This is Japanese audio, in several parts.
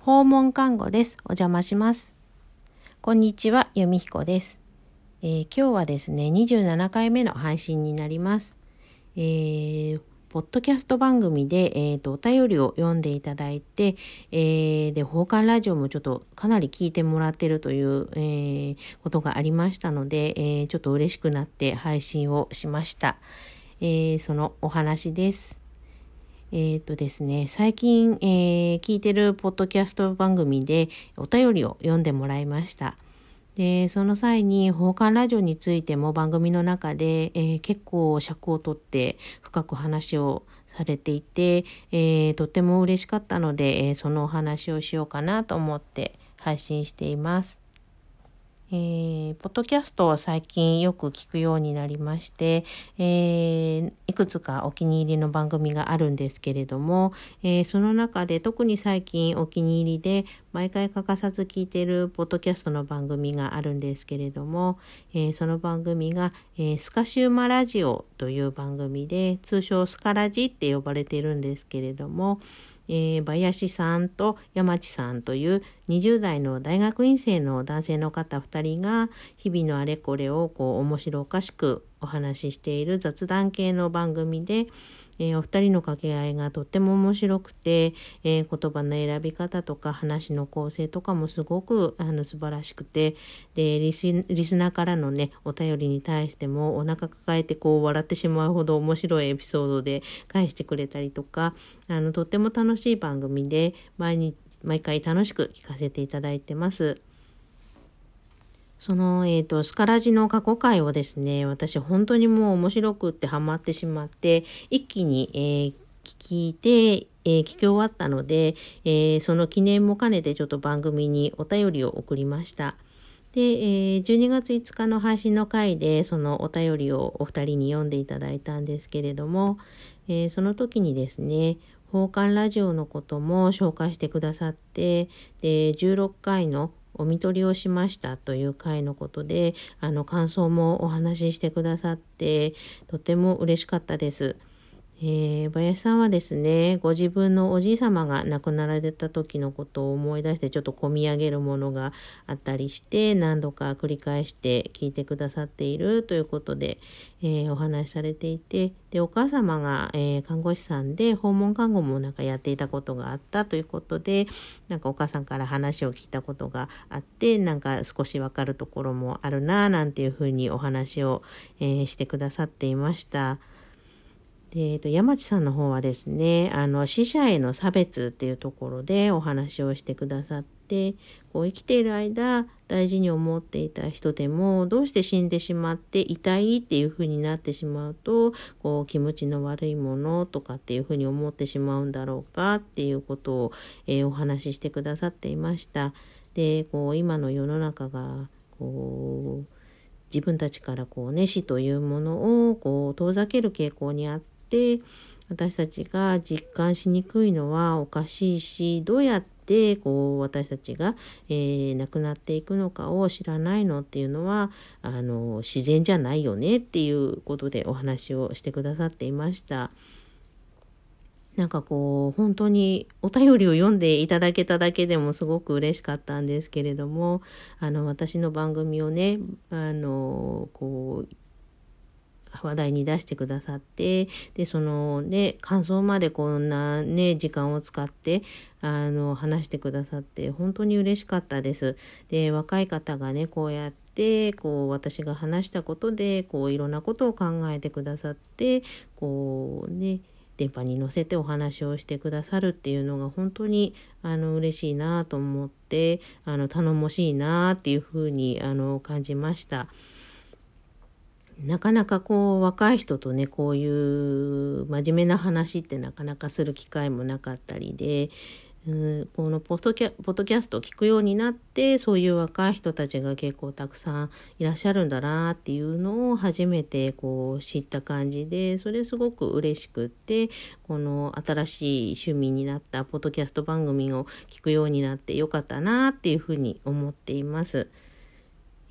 訪問看護です。お邪魔します。こんにちは、由美彦です、えー、今日はですね、27回目の配信になります。えー、ポッドキャスト番組で、えーと、お便りを読んでいただいて、えー、で、奉還ラジオもちょっとかなり聞いてもらってるという、えー、ことがありましたので、えー、ちょっと嬉しくなって配信をしました。えー、そのお話です。えっ、ー、とですね、最近、えー、聞いてるポッドキャスト番組でお便りを読んでもらいました。で、その際に、奉還ラジオについても番組の中で、えー、結構尺をとって深く話をされていて、えー、とても嬉しかったので、えー、そのお話をしようかなと思って配信しています。えー、ポッドキャストを最近よく聞くようになりまして、えー、いくつかお気に入りの番組があるんですけれども、えー、その中で特に最近お気に入りで毎回欠かさず聞いているポッドキャストの番組があるんですけれども、えその番組が、えスカシウマラジオという番組で通称スカラジって呼ばれているんですけれども、えー、林さんと山地さんという20代の大学院生の男性の方2人が日々のあれこれをこう面白おかしくお話ししている雑談系の番組で、えー、お二人の掛け合いがとっても面白くて、えー、言葉の選び方とか話の構成とかもすごくあの素晴らしくてでリスリスナーからのねお便りに対してもお腹抱えてこう笑ってしまうほど面白いエピソードで返してくれたりとかあのとっても楽しい番組で毎日毎回楽しく聞かせていただいてます。その、えっ、ー、と、スカラジの過去回をですね、私本当にもう面白くってハマってしまって、一気に、えー、聞いて、えー、聞き終わったので、えー、その記念も兼ねてちょっと番組にお便りを送りました。で、えー、12月5日の配信の回でそのお便りをお二人に読んでいただいたんですけれども、えー、その時にですね、奉還ラジオのことも紹介してくださって、で、16回のお見取りをしましたという回のことで、あの感想もお話ししてくださって、とても嬉しかったです。えー、林さんはですね、ご自分のおじい様が亡くなられた時のことを思い出してちょっと込み上げるものがあったりして何度か繰り返して聞いてくださっているということで、えー、お話しされていて、で、お母様が、えー、看護師さんで訪問看護もなんかやっていたことがあったということで、なんかお母さんから話を聞いたことがあって、なんか少しわかるところもあるななんていうふうにお話を、えしてくださっていました。で、えっと、山地さんの方はですね、あの、死者への差別っていうところでお話をしてくださって、こう生きている間大事に思っていた人でもどうして死んでしまって痛いっていう風になってしまうとこう気持ちの悪いものとかっていう風に思ってしまうんだろうかっていうことを、えー、お話ししてくださっていました。でこう今の世の中がこう自分たちからこうね死というものをこう遠ざける傾向にあっって私たちが実感しにくいのはおかしいしどうやってこう私たちが、えー、亡くなっていくのかを知らないのっていうのはあの自然じゃないよねっていうことでお話をしてくださっていました。なんかこう本当にお便りを読んでいただけただけでもすごく嬉しかったんですけれどもあの私の番組をねあのこう話題に出してくださってでそのね感想までこんなね時間を使ってあの話してくださって本当に嬉しかったです。で若い方がねこうやってこう私が話したことでこういろんなことを考えてくださってこうね電波に乗せてお話をしてくださるっていうのが本当にあの嬉しいなと思ってあの頼もしいなっていうふうにあの感じました。なかなかこう若い人とねこういう真面目な話ってなかなかする機会もなかったりで、うん、このポッドキャポッドキャストを聞くようになってそういう若い人たちが結構たくさんいらっしゃるんだなっていうのを初めてこう知った感じでそれすごく嬉しくってこの新しい趣味になったポッドキャスト番組を聞くようになってよかったなっていうふうに思っています。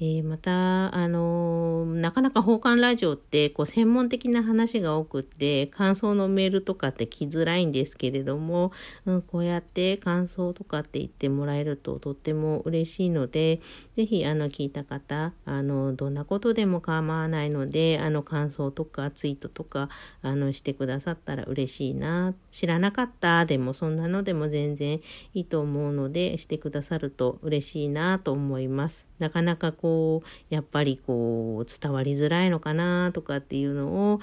えー、また、あのー、なかなか放課ラジオってこう専門的な話が多くって感想のメールとかって来づらいんですけれども、うん、こうやって感想とかって言ってもらえるととっても嬉しいので是非あの聞いた方あのどんなことでも構わないのであの感想とかツイートとかあのしてくださったら嬉しいな知らなかったでもそんなのでも全然いいと思うのでしてくださると嬉しいなと思います。なかなかここうやっぱりこう伝わりづらいのかなとかっていうのを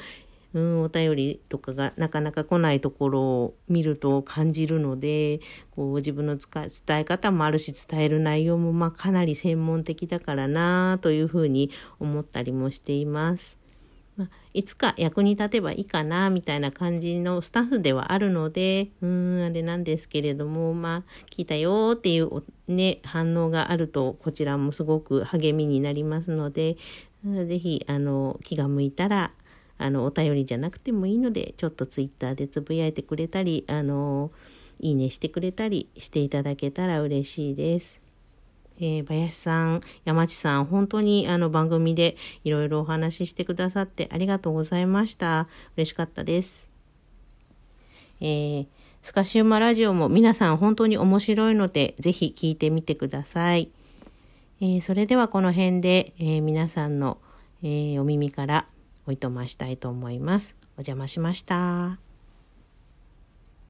うん、お便りとかがなかなか来ないところを見ると感じるのでこう自分の伝え方もあるし伝える内容もまあかなり専門的だからなというふうに思ったりもしています。いつか役に立てばいいかなみたいな感じのスタンスではあるのでうーんあれなんですけれどもまあ聞いたよっていうね反応があるとこちらもすごく励みになりますので是非あの気が向いたらあのお便りじゃなくてもいいのでちょっとツイッターでつぶやいてくれたりあのいいねしてくれたりしていただけたら嬉しいです。えー、林さん、山地さん、本当にあの番組でいろいろお話ししてくださってありがとうございました。嬉しかったです。えー、スカシウマラジオも皆さん本当に面白いので、ぜひ聞いてみてください。えー、それではこの辺で、え、皆さんの、え、お耳からおいとましたいと思います。お邪魔しました。